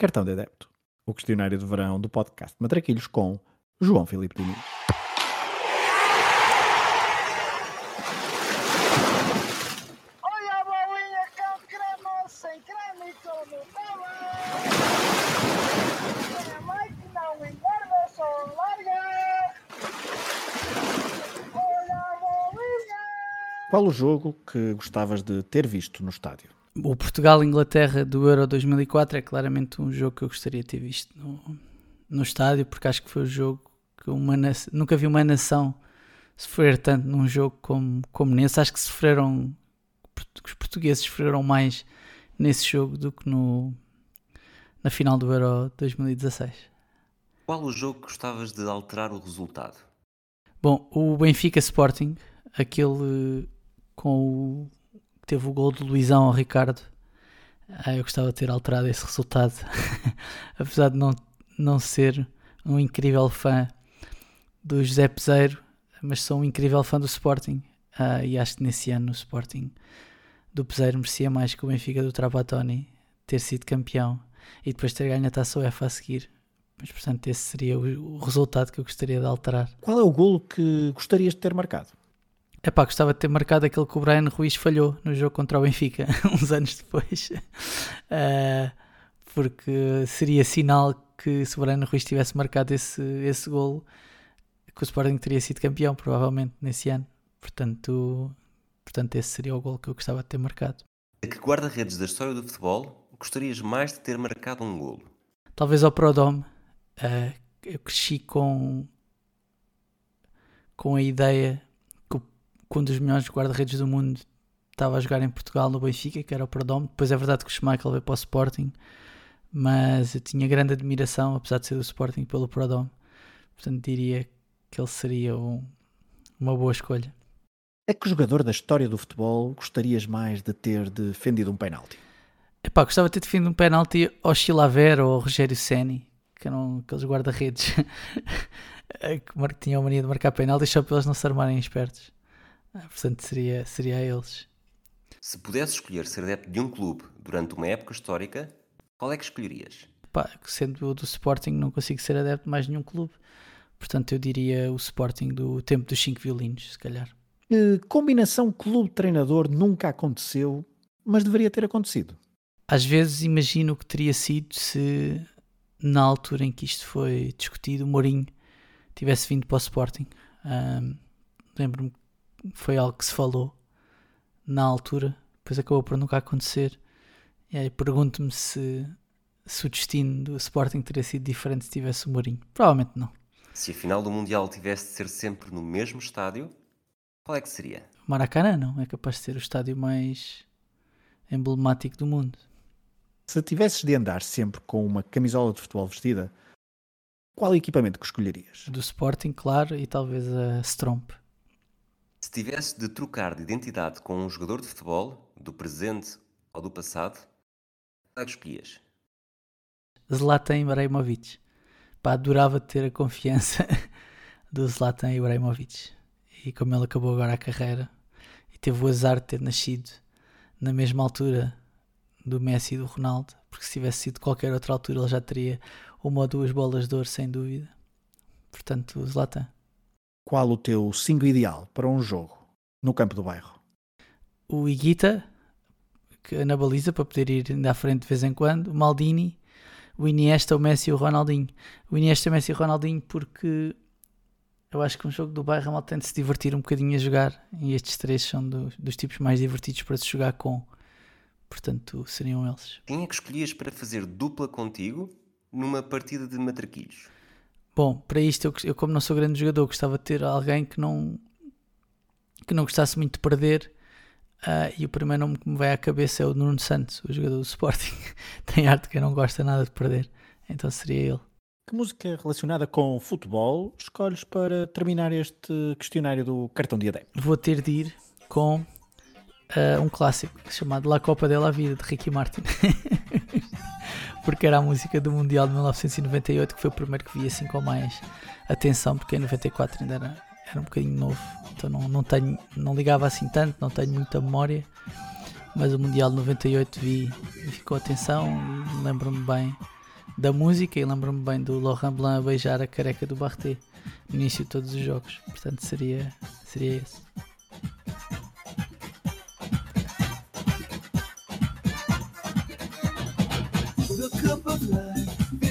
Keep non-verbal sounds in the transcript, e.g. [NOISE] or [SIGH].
Cartão de Adepto, o questionário de verão do podcast Matraquilhos com João Filipe Diniz. Olha a bolinha com creme, sem creme. Minha mãe que não engorda, só larga. Olha a bolinha. Qual o jogo que gostavas de ter visto no estádio? O Portugal-Inglaterra do Euro 2004 é claramente um jogo que eu gostaria de ter visto no, no estádio, porque acho que foi o jogo que uma nação, nunca vi uma nação sofrer tanto num jogo como, como nesse. Acho que sofreram, os portugueses sofreram mais nesse jogo do que no, na final do Euro 2016. Qual o jogo que gostavas de alterar o resultado? Bom, o Benfica Sporting, aquele com o que teve o gol de Luizão ao Ricardo, ah, eu gostava de ter alterado esse resultado, [LAUGHS] apesar de não, não ser um incrível fã do José Peseiro, mas sou um incrível fã do Sporting Ah, e acho que nesse ano o Sporting do Peseiro merecia mais que o Benfica do Trapattoni ter sido campeão e depois ter ganho a taça UEFA a seguir. Mas portanto esse seria o, o resultado que eu gostaria de alterar. Qual é o golo que gostarias de ter marcado? Epá, gostava de ter marcado aquele que o Brian Ruiz falhou no jogo contra o Benfica, [LAUGHS] uns anos depois. Ah, porque seria sinal que se o Brian Ruiz tivesse marcado esse, esse golo, que o Sporting teria sido campeão, provavelmente, nesse ano. Portanto, portanto, esse seria o golo que eu gostava de ter marcado. A que guarda-redes da história do futebol gostarias mais de ter marcado um golo? Talvez ao Prodome. ah, eu cresci com, com a ideia que, o- que um dos melhores guarda-redes do mundo estava a jogar em Portugal no Benfica, que era o Prodome. Depois é verdade que o Schmeichel veio para o Sporting, mas eu tinha grande admiração, apesar de ser do Sporting, pelo Prodome. Portanto, diria que ele seria um- uma boa escolha. A que jogador da história do futebol gostarias mais de ter defendido um penalti? Epá, gostava de ter defendido um penalti ao Chilaver ou ao Rogério Ceni, que eram aqueles guarda-redes [LAUGHS] que tinham a mania de marcar penaltis só para eles não se armarem espertos. Ah, Portanto, seria, seria a eles. Se pudesse escolher ser adepto de um clube durante uma época histórica, qual é que escolherias? Epá, sendo do Sporting, não consigo ser adepto de mais nenhum clube. Portanto, eu diria o Sporting do tempo dos 5 violinos, se calhar. Que combinação clube-treinador nunca aconteceu, mas deveria ter acontecido? Às vezes imagino o que teria sido se, na altura em que isto foi discutido, o Mourinho tivesse vindo para o Sporting. Ahm, Lembro-me foi algo que se falou na altura, depois acabou por nunca acontecer. E aí pergunto-me se, se o destino do Sporting teria sido diferente se tivesse o Mourinho. Provavelmente não. Se a final do Mundial tivesse de ser sempre no mesmo estádio, qual é que seria? Maracanã não, é capaz de ser o estádio mais emblemático do mundo. Se tivesses de andar sempre com uma camisola de futebol vestida, qual equipamento que escolherias? Do Sporting, claro, e talvez a Stromp. Se tivesse de trocar de identidade com um jogador de futebol, do presente ou do passado, qual é que escolhias? Zlatan Ibrahimovic. Pá, adorava ter a confiança [LAUGHS] do Zlatan Ibrahimovic. E como ele acabou agora a carreira e teve o azar de ter nascido na mesma altura do Messi e do Ronaldo, porque se tivesse sido qualquer outra altura ele já teria uma ou duas bolas de ouro, sem dúvida. Portanto, Zlatan. Qual o teu 5 ideal para um jogo no campo do bairro? O Iguita, que na baliza para poder ir ainda à frente de vez em quando. O Maldini, o Iniesta, o Messi e o Ronaldinho. O Iniesta, o Messi e o Ronaldinho porque eu acho que um jogo do bairro a malta tem de se divertir um bocadinho a jogar e estes três são do- dos tipos mais divertidos para se jogar com. Portanto, seriam eles. Quem é que escolhias para fazer dupla contigo numa partida de matraquilhos? Bom, para isto, eu, eu como não sou grande jogador, gostava de ter alguém que não que não gostasse muito de perder. ah, e o primeiro nome que me vai à cabeça é o Nuno Santos, o jogador do Sporting. [LAUGHS] Tem arte que não gosta nada de perder. Então seria ele. Que música relacionada com futebol escolhes para terminar este questionário do cartão de adepto? Vou ter de ir com ah, um clássico chamado La Copa de la Vida, de Ricky Martin. [LAUGHS] porque era a música do Mundial de 1998, que foi o primeiro que vi assim com mais atenção, porque em 94 ainda era, era um bocadinho novo, então não, não, tenho, não ligava assim tanto, não tenho muita memória, mas o Mundial de 98 vi, vi com atenção e lembro-me bem da música e lembro-me bem do Laurent Blanc a beijar a careca do Barté no início de todos os jogos. Portanto, seria, seria esse. blood.